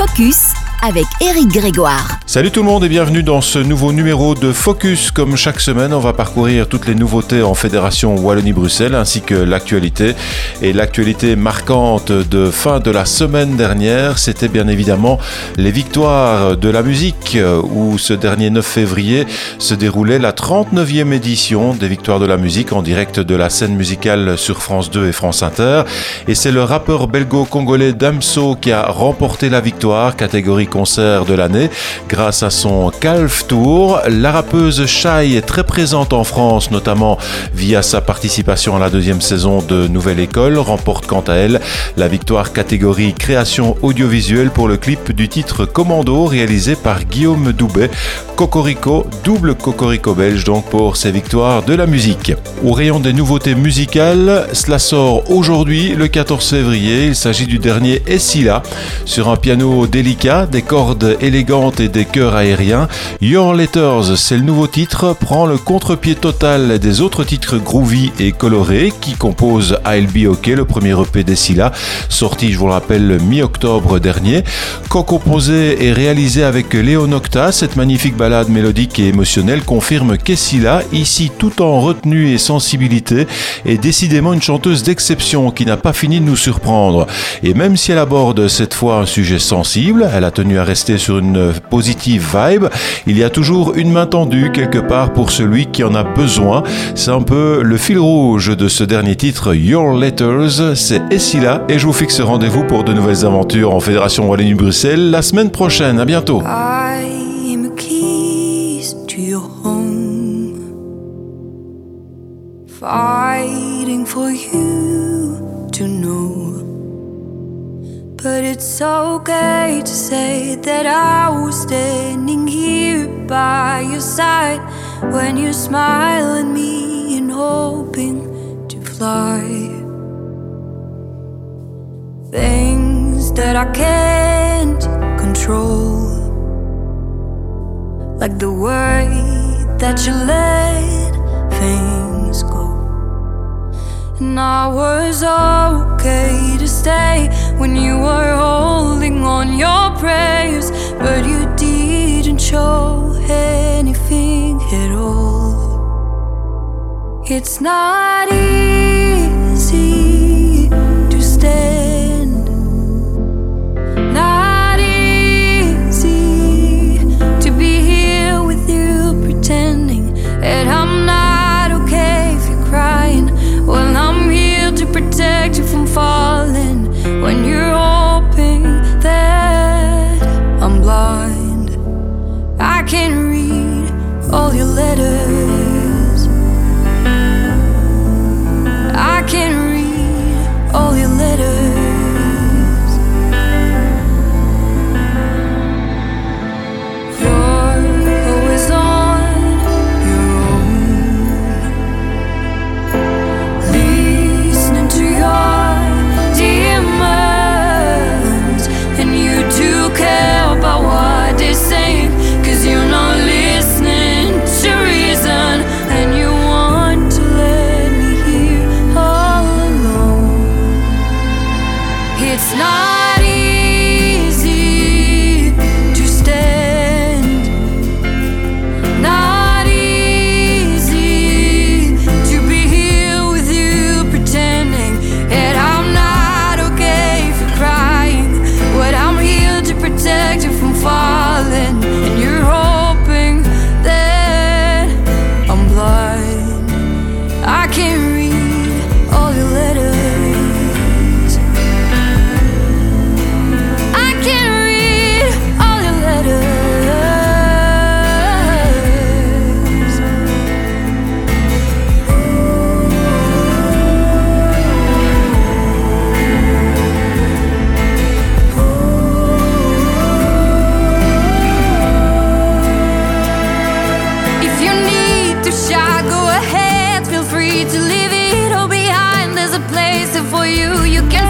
Focus avec Eric Grégoire. Salut tout le monde et bienvenue dans ce nouveau numéro de Focus. Comme chaque semaine, on va parcourir toutes les nouveautés en Fédération Wallonie-Bruxelles ainsi que l'actualité. Et l'actualité marquante de fin de la semaine dernière, c'était bien évidemment les victoires de la musique où ce dernier 9 février se déroulait la 39e édition des victoires de la musique en direct de la scène musicale sur France 2 et France Inter. Et c'est le rappeur belgo-congolais Damso qui a remporté la victoire catégorie concert de l'année grâce à son Calf Tour. La rappeuse Shai est très présente en France, notamment via sa participation à la deuxième saison de Nouvelle École, remporte quant à elle la victoire catégorie création audiovisuelle pour le clip du titre Commando réalisé par Guillaume Doubet. Cocorico, double Cocorico belge donc pour ses victoires de la musique. Au rayon des nouveautés musicales, cela sort aujourd'hui le 14 février. Il s'agit du dernier Essila sur un piano délicat, des cordes élégantes et des chœurs aériens. Your Letters, c'est le nouveau titre, prend le contre-pied total des autres titres groovy et colorés qui composent I'll Be OK, le premier EP d'Essila, sorti, je vous le rappelle, mi-octobre dernier. Co-composé et réalisé avec Léon Nocta, cette magnifique balade mélodique et émotionnelle confirme qu'Essila, ici tout en retenue et sensibilité, est décidément une chanteuse d'exception qui n'a pas fini de nous surprendre. Et même si elle aborde cette fois un sujet sensible, elle a tenu à rester sur une positive vibe, il y a toujours une main tendue quelque part pour celui qui en a besoin. C'est un peu le fil rouge de ce dernier titre, Your Letters. C'est Essila et je vous fixe rendez-vous pour de nouvelles aventures en Fédération Wallonie-Bruxelles la semaine prochaine. À bientôt. Fighting for you to know. But it's okay to say that I was standing here by your side when you smile at me and hoping to fly. Things that I can't control like the way that you let things go. And I was okay to stay when you were holding on your prayers, but you didn't show anything at all. It's not easy free to leave it all behind. There's a place for you. You can